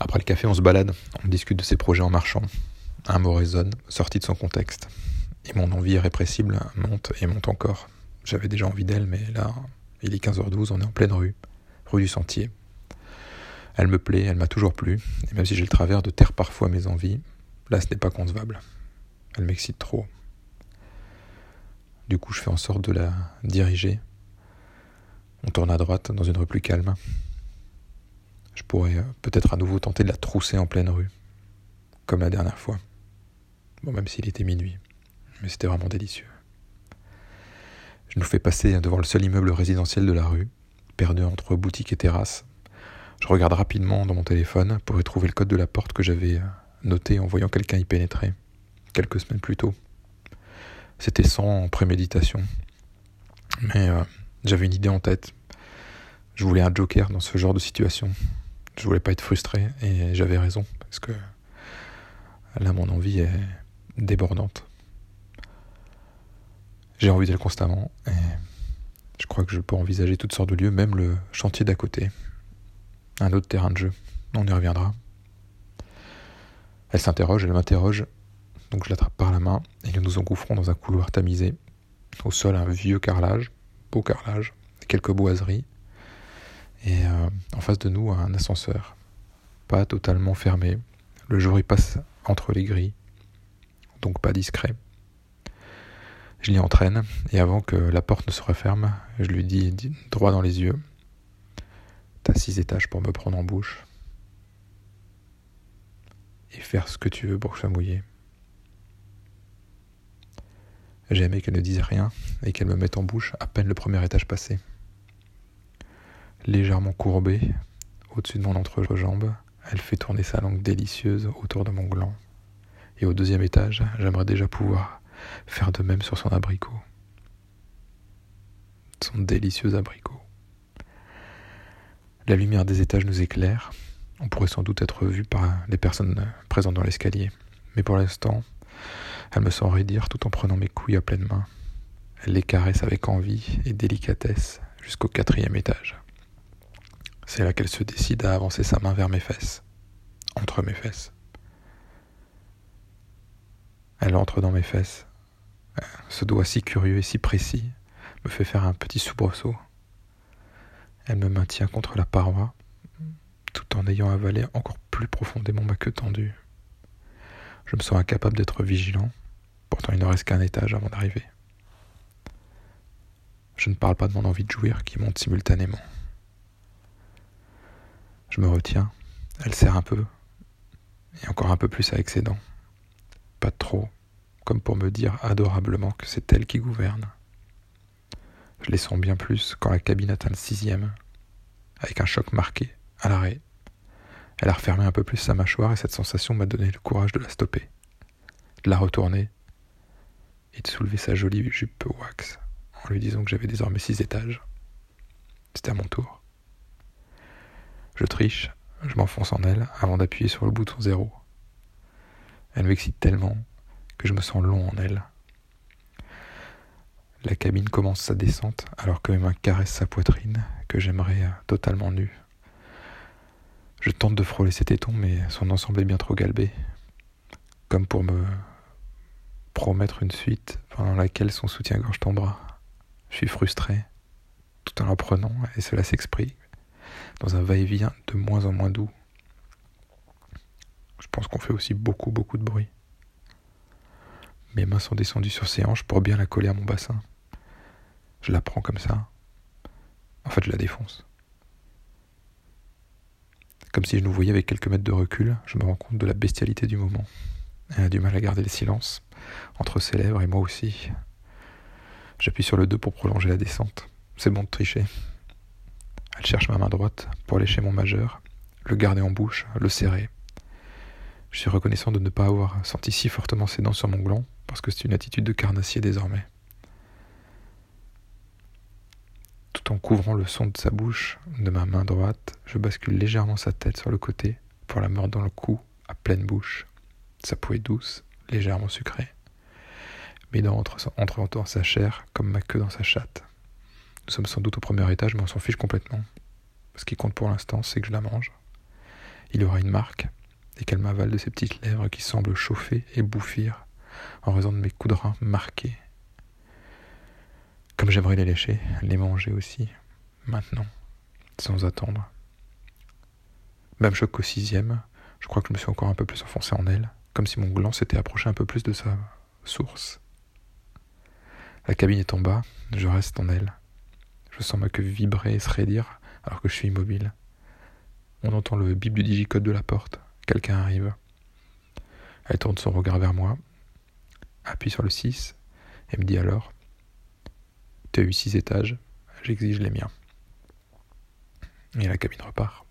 Après le café, on se balade, on discute de ses projets en marchant. Un mot résonne, sorti de son contexte. Et mon envie irrépressible monte et monte encore. J'avais déjà envie d'elle, mais là, il est 15h12, on est en pleine rue, rue du Sentier. Elle me plaît, elle m'a toujours plu, et même si j'ai le travers de taire parfois mes envies, là ce n'est pas concevable. Elle m'excite trop. Du coup, je fais en sorte de la diriger. On tourne à droite dans une rue plus calme. Je pourrais euh, peut-être à nouveau tenter de la trousser en pleine rue, comme la dernière fois. Bon, même s'il était minuit, mais c'était vraiment délicieux. Je nous fais passer devant le seul immeuble résidentiel de la rue, perdu entre boutique et terrasse. Je regarde rapidement dans mon téléphone pour y trouver le code de la porte que j'avais euh, noté en voyant quelqu'un y pénétrer, quelques semaines plus tôt. C'était sans préméditation. Mais euh, j'avais une idée en tête. Je voulais un joker dans ce genre de situation. Je voulais pas être frustré et j'avais raison parce que là mon envie est débordante. J'ai envie d'elle constamment et je crois que je peux envisager toutes sortes de lieux, même le chantier d'à côté. Un autre terrain de jeu. On y reviendra. Elle s'interroge, elle m'interroge, donc je l'attrape par la main et nous nous engouffrons dans un couloir tamisé. Au sol, un vieux carrelage, beau carrelage, quelques boiseries. Et euh, en face de nous, un ascenseur. Pas totalement fermé. Le jour il passe entre les grilles, donc pas discret. Je l'y entraîne, et avant que la porte ne se referme, je lui dis droit dans les yeux T'as six étages pour me prendre en bouche. Et faire ce que tu veux pour que je sois mouillé. J'ai aimé qu'elle ne dise rien et qu'elle me mette en bouche à peine le premier étage passé. Légèrement courbée, au-dessus de mon entrejambe, elle fait tourner sa langue délicieuse autour de mon gland. Et au deuxième étage, j'aimerais déjà pouvoir faire de même sur son abricot. Son délicieux abricot. La lumière des étages nous éclaire. On pourrait sans doute être vu par les personnes présentes dans l'escalier. Mais pour l'instant, elle me sent raidir tout en prenant mes couilles à pleine main. Elle les caresse avec envie et délicatesse jusqu'au quatrième étage. C'est là qu'elle se décide à avancer sa main vers mes fesses, entre mes fesses. Elle entre dans mes fesses. Ce doigt si curieux et si précis me fait faire un petit soubresaut. Elle me maintient contre la paroi, tout en ayant avalé encore plus profondément ma queue tendue. Je me sens incapable d'être vigilant, pourtant il ne reste qu'un étage avant d'arriver. Je ne parle pas de mon envie de jouir qui monte simultanément. Je me retiens, elle serre un peu, et encore un peu plus ses dents. Pas trop, comme pour me dire adorablement que c'est elle qui gouverne. Je les sens bien plus quand la cabine atteint le sixième, avec un choc marqué, à l'arrêt. Elle a refermé un peu plus sa mâchoire et cette sensation m'a donné le courage de la stopper, de la retourner et de soulever sa jolie jupe wax en lui disant que j'avais désormais six étages. C'était à mon tour. Je triche, je m'enfonce en elle avant d'appuyer sur le bouton zéro. Elle m'excite tellement que je me sens long en elle. La cabine commence sa descente alors que mes mains caressent sa poitrine que j'aimerais totalement nue. Je tente de frôler ses tétons, mais son ensemble est bien trop galbé. Comme pour me promettre une suite pendant laquelle son soutien-gorge tombera. Je suis frustré, tout en la prenant, et cela s'exprime dans un va-et-vient de moins en moins doux. Je pense qu'on fait aussi beaucoup, beaucoup de bruit. Mes mains sont descendues sur ses hanches pour bien la coller à mon bassin. Je la prends comme ça. En fait, je la défonce. Comme si je nous voyais avec quelques mètres de recul, je me rends compte de la bestialité du moment. Elle a du mal à garder le silence entre ses lèvres et moi aussi. J'appuie sur le 2 pour prolonger la descente. C'est bon de tricher. Elle cherche ma main droite pour lécher mon majeur, le garder en bouche, le serrer. Je suis reconnaissant de ne pas avoir senti si fortement ses dents sur mon gland, parce que c'est une attitude de carnassier désormais. en couvrant le son de sa bouche de ma main droite, je bascule légèrement sa tête sur le côté pour la mordre dans le cou, à pleine bouche. Sa peau est douce, légèrement sucrée. Mes dents entrent, entre dans sa chair comme ma queue dans sa chatte. Nous sommes sans doute au premier étage, mais on s'en fiche complètement. Ce qui compte pour l'instant, c'est que je la mange. il y aura une marque et qu'elle m'avale de ses petites lèvres qui semblent chauffer et bouffir en raison de mes coups de marqués. Comme j'aimerais les lécher, les manger aussi, maintenant, sans attendre. Même choc qu'au sixième, je crois que je me suis encore un peu plus enfoncé en elle, comme si mon gland s'était approché un peu plus de sa source. La cabine est en bas, je reste en elle. Je sens ma queue vibrer et se raidir alors que je suis immobile. On entend le bip du digicode de la porte. Quelqu'un arrive. Elle tourne son regard vers moi, appuie sur le 6 et me dit alors Tu eu six étages, j'exige les miens. Et la cabine repart.